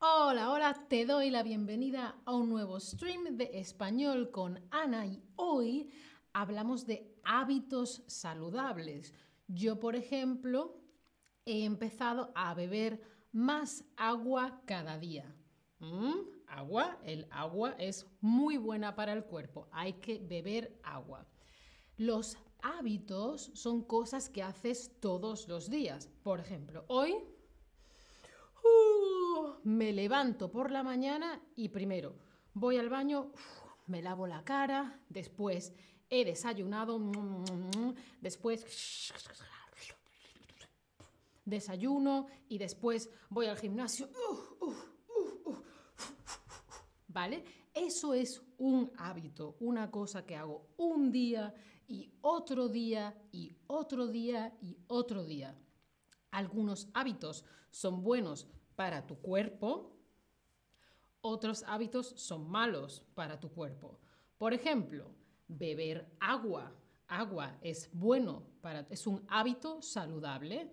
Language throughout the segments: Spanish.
Hola, hola, te doy la bienvenida a un nuevo stream de español con Ana y hoy hablamos de hábitos saludables. Yo, por ejemplo, he empezado a beber más agua cada día. ¿Mm? Agua, el agua es muy buena para el cuerpo, hay que beber agua. Los hábitos son cosas que haces todos los días. Por ejemplo, hoy me levanto por la mañana y primero voy al baño, me lavo la cara, después he desayunado, después desayuno y después voy al gimnasio. ¿Vale? Eso es un hábito, una cosa que hago un día y otro día y otro día y otro día. Algunos hábitos son buenos para tu cuerpo, otros hábitos son malos para tu cuerpo. Por ejemplo, beber agua. Agua es bueno para es un hábito saludable.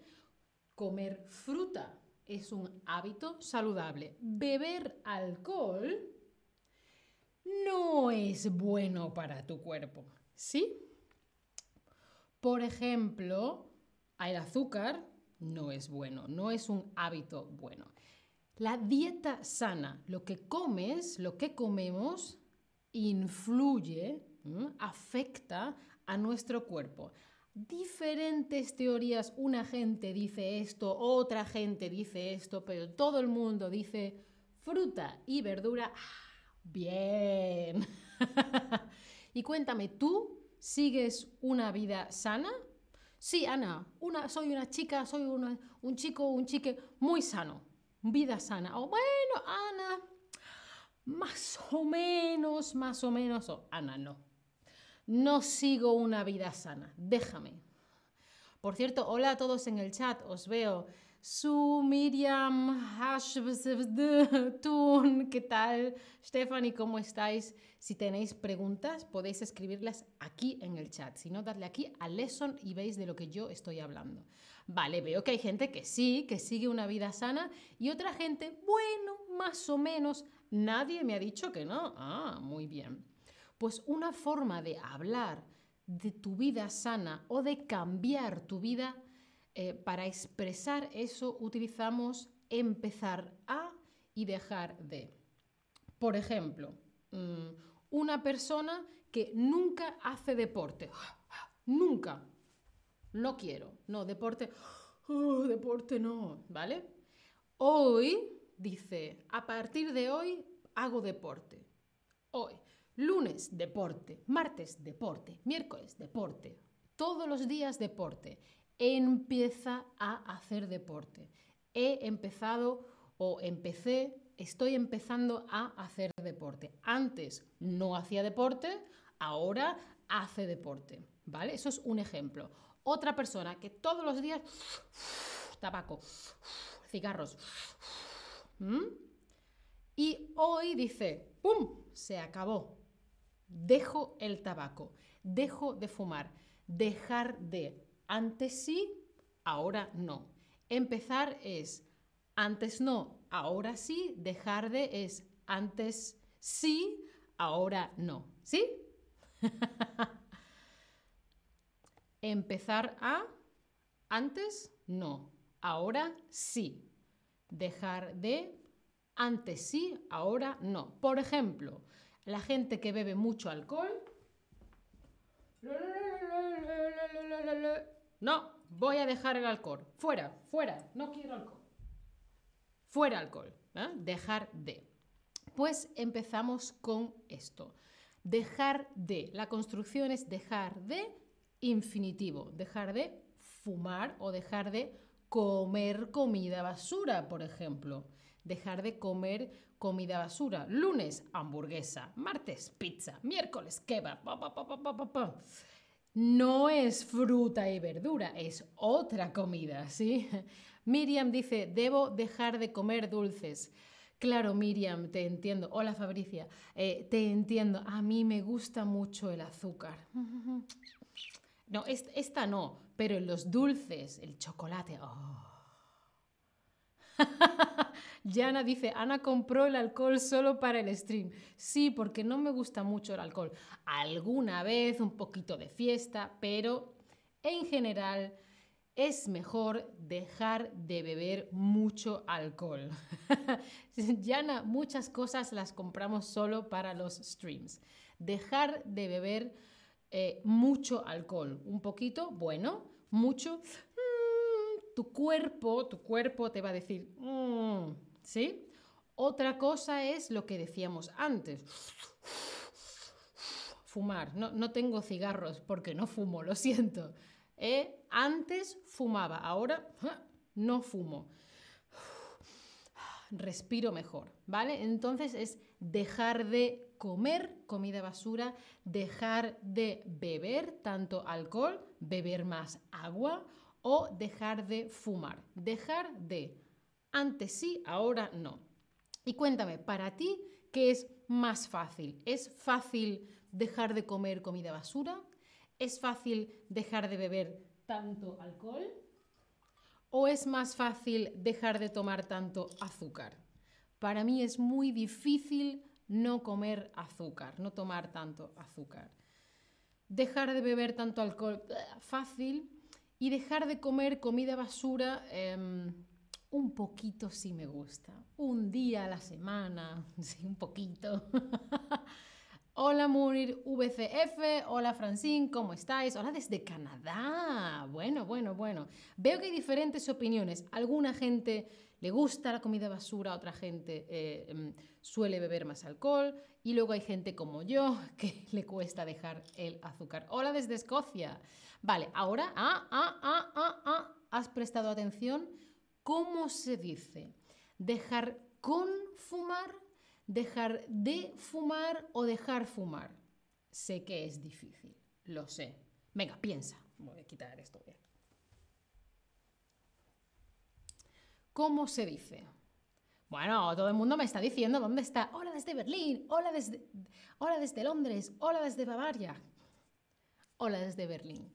Comer fruta es un hábito saludable. Beber alcohol no es bueno para tu cuerpo. ¿Sí? Por ejemplo, el azúcar no es bueno, no es un hábito bueno. La dieta sana, lo que comes, lo que comemos, influye, afecta a nuestro cuerpo. Diferentes teorías, una gente dice esto, otra gente dice esto, pero todo el mundo dice fruta y verdura. ¡ah! Bien. y cuéntame, ¿tú ¿Sigues una vida sana? Sí, Ana, una, soy una chica, soy un chico, un chique muy sano. Vida sana. O bueno, Ana, más o menos, más o menos. Ana, no. No sigo una vida sana. Déjame. Por cierto, hola a todos en el chat, os veo. Su Miriam, Tun, ¿qué tal? Stephanie, ¿cómo estáis? Si tenéis preguntas, podéis escribirlas aquí en el chat. Si no, dadle aquí a Lesson y veis de lo que yo estoy hablando. Vale, veo que hay gente que sí, que sigue una vida sana y otra gente, bueno, más o menos. Nadie me ha dicho que no. Ah, muy bien. Pues una forma de hablar de tu vida sana o de cambiar tu vida eh, para expresar eso utilizamos empezar a y dejar de. Por ejemplo, mm, una persona que nunca hace deporte. Nunca. No quiero. No, deporte. Oh, deporte no. ¿Vale? Hoy dice, a partir de hoy hago deporte. Hoy. Lunes, deporte. Martes, deporte. Miércoles, deporte. Todos los días, deporte empieza a hacer deporte. He empezado o empecé, estoy empezando a hacer deporte. Antes no hacía deporte, ahora hace deporte. ¿Vale? Eso es un ejemplo. Otra persona que todos los días tabaco, cigarros. Y hoy dice, ¡pum! Se acabó. Dejo el tabaco, dejo de fumar, dejar de antes sí, ahora no. Empezar es antes no, ahora sí. Dejar de es antes sí, ahora no. ¿Sí? Empezar a antes no, ahora sí. Dejar de antes sí, ahora no. Por ejemplo, la gente que bebe mucho alcohol no, voy a dejar el alcohol. Fuera, fuera, no quiero alcohol. Fuera alcohol. ¿eh? Dejar de. Pues empezamos con esto. Dejar de. La construcción es dejar de infinitivo. Dejar de fumar o dejar de comer comida basura, por ejemplo. Dejar de comer comida basura. Lunes, hamburguesa. Martes, pizza. Miércoles, kebab no es fruta y verdura, es otra comida, ¿sí? Miriam dice, debo dejar de comer dulces. Claro, Miriam, te entiendo. Hola, Fabricia. Eh, te entiendo. A mí me gusta mucho el azúcar. No, esta no, pero los dulces, el chocolate. Oh. Yana dice, Ana compró el alcohol solo para el stream. Sí, porque no me gusta mucho el alcohol. Alguna vez un poquito de fiesta, pero en general es mejor dejar de beber mucho alcohol. Yana, muchas cosas las compramos solo para los streams. Dejar de beber eh, mucho alcohol. Un poquito, bueno, mucho. Tu cuerpo, tu cuerpo te va a decir, mm", ¿sí? Otra cosa es lo que decíamos antes. Fumar. No, no tengo cigarros porque no fumo, lo siento. ¿Eh? Antes fumaba, ahora no fumo. Respiro mejor, ¿vale? Entonces es dejar de comer comida basura, dejar de beber tanto alcohol, beber más agua o dejar de fumar. Dejar de. Antes sí, ahora no. Y cuéntame, para ti, ¿qué es más fácil? ¿Es fácil dejar de comer comida basura? ¿Es fácil dejar de beber tanto alcohol? ¿O es más fácil dejar de tomar tanto azúcar? Para mí es muy difícil no comer azúcar, no tomar tanto azúcar. Dejar de beber tanto alcohol, fácil. Y dejar de comer comida basura, em, un poquito sí me gusta. Un día a la semana, sí, un poquito. Hola Murir VCF, hola Francine, ¿cómo estáis? Hola desde Canadá. Bueno, bueno, bueno. Veo que hay diferentes opiniones. Alguna gente le gusta la comida basura, otra gente eh, em, suele beber más alcohol y luego hay gente como yo que le cuesta dejar el azúcar. Hola desde Escocia. Vale, ahora, ah, ah, ah, ah, ah, ¿has prestado atención? ¿Cómo se dice? ¿Dejar con fumar? dejar de fumar o dejar fumar. Sé que es difícil, lo sé. Venga, piensa. Voy a quitar esto. ¿Cómo se dice? Bueno, todo el mundo me está diciendo dónde está. Hola desde Berlín, hola desde, hola desde Londres, hola desde Bavaria. Hola desde Berlín.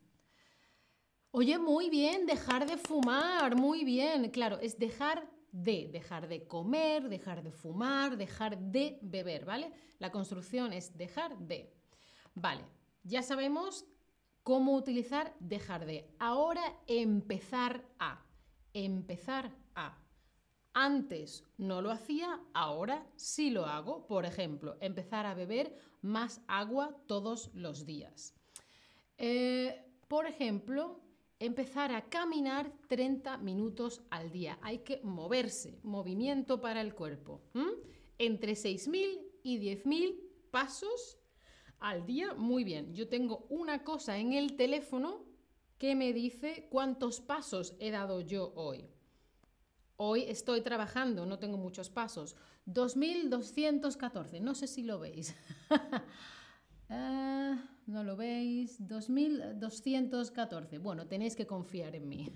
Oye, muy bien, dejar de fumar, muy bien. Claro, es dejar de dejar de comer, dejar de fumar, dejar de beber, ¿vale? La construcción es dejar de. Vale, ya sabemos cómo utilizar dejar de. Ahora empezar a. Empezar Antes no lo hacía, ahora sí lo hago. Por ejemplo, empezar a beber más agua todos los días. Eh, por ejemplo, empezar a caminar 30 minutos al día. Hay que moverse, movimiento para el cuerpo. Entre 6.000 y 10.000 pasos al día, muy bien. Yo tengo una cosa en el teléfono que me dice cuántos pasos he dado yo hoy. Hoy estoy trabajando, no tengo muchos pasos. 2.214, no sé si lo veis. Ah, no lo veis. 2214. Bueno, tenéis que confiar en mí.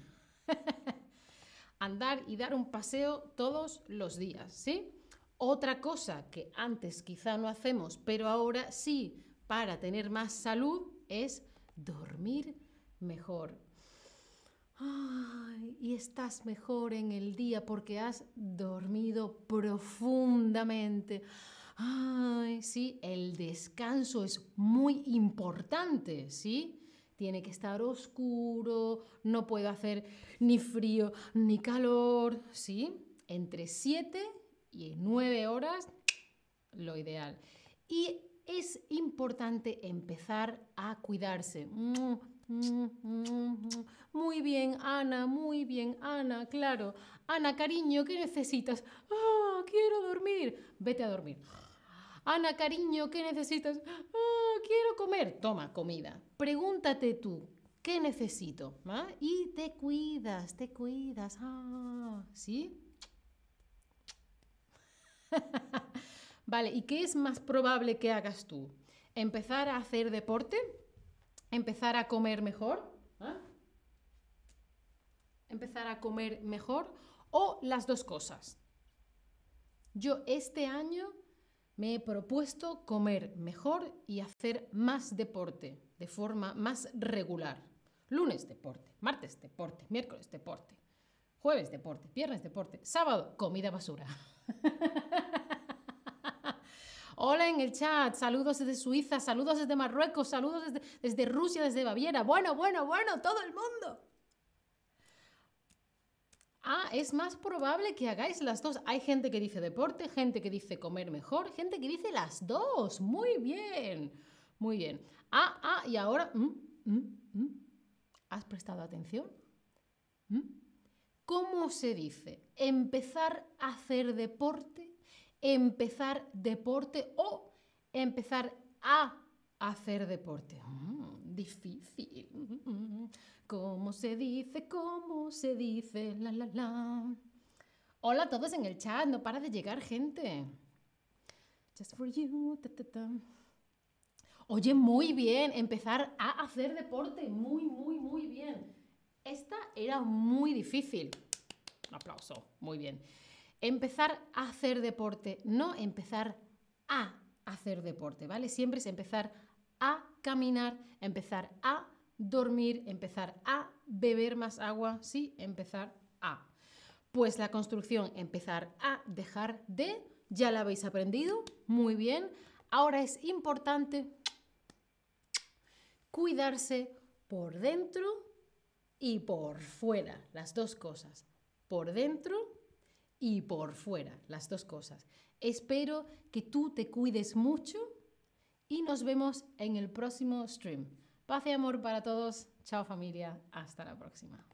Andar y dar un paseo todos los días, ¿sí? Otra cosa que antes quizá no hacemos, pero ahora sí, para tener más salud, es dormir mejor. Y estás mejor en el día porque has dormido profundamente. Ay, sí, el descanso es muy importante, ¿sí? Tiene que estar oscuro, no puede hacer ni frío ni calor, ¿sí? Entre 7 y 9 horas, lo ideal. Y es importante empezar a cuidarse. Muy bien, Ana, muy bien, Ana, claro. Ana, cariño, ¿qué necesitas? Ah, quiero dormir. Vete a dormir. Ana, cariño, ¿qué necesitas? Ah, quiero comer. Toma, comida. Pregúntate tú, ¿qué necesito? ¿Ah? Y te cuidas, te cuidas. Ah, ¿Sí? vale, ¿y qué es más probable que hagas tú? ¿Empezar a hacer deporte? ¿Empezar a comer mejor? ¿Ah? ¿Empezar a comer mejor? ¿O las dos cosas? Yo este año me he propuesto comer mejor y hacer más deporte de forma más regular. Lunes deporte, martes deporte, miércoles deporte, Jueves, deporte. Viernes, deporte. Sábado, comida basura. Hola en el chat, saludos desde Suiza, saludos desde Marruecos, saludos desde, Rusia, desde Baviera. Bueno, bueno, bueno, todo el mundo. Ah, es más probable que hagáis las dos. Hay gente que dice deporte, gente que dice comer mejor, gente que dice las dos. Muy bien, muy bien. Ah, ah, y ahora... ¿mm? ¿Mm? ¿Mm? ¿Has prestado atención? ¿Cómo se dice? Empezar a hacer deporte, empezar deporte o empezar a hacer deporte. difícil. ¿Cómo se dice? ¿Cómo se dice? La, la, la. Hola a todos en el chat, no para de llegar gente. Just for you. Oye, muy bien, empezar a hacer deporte. Muy, muy, muy bien. Esta era muy difícil. Aplauso, muy bien. Empezar a hacer deporte, no empezar a hacer deporte, ¿vale? Siempre es empezar a caminar, empezar a dormir, empezar a beber más agua, sí, empezar a. Pues la construcción, empezar a dejar de, ya la habéis aprendido, muy bien. Ahora es importante cuidarse por dentro y por fuera, las dos cosas. Por dentro y por fuera, las dos cosas. Espero que tú te cuides mucho y nos vemos en el próximo stream. Paz y amor para todos. Chao familia. Hasta la próxima.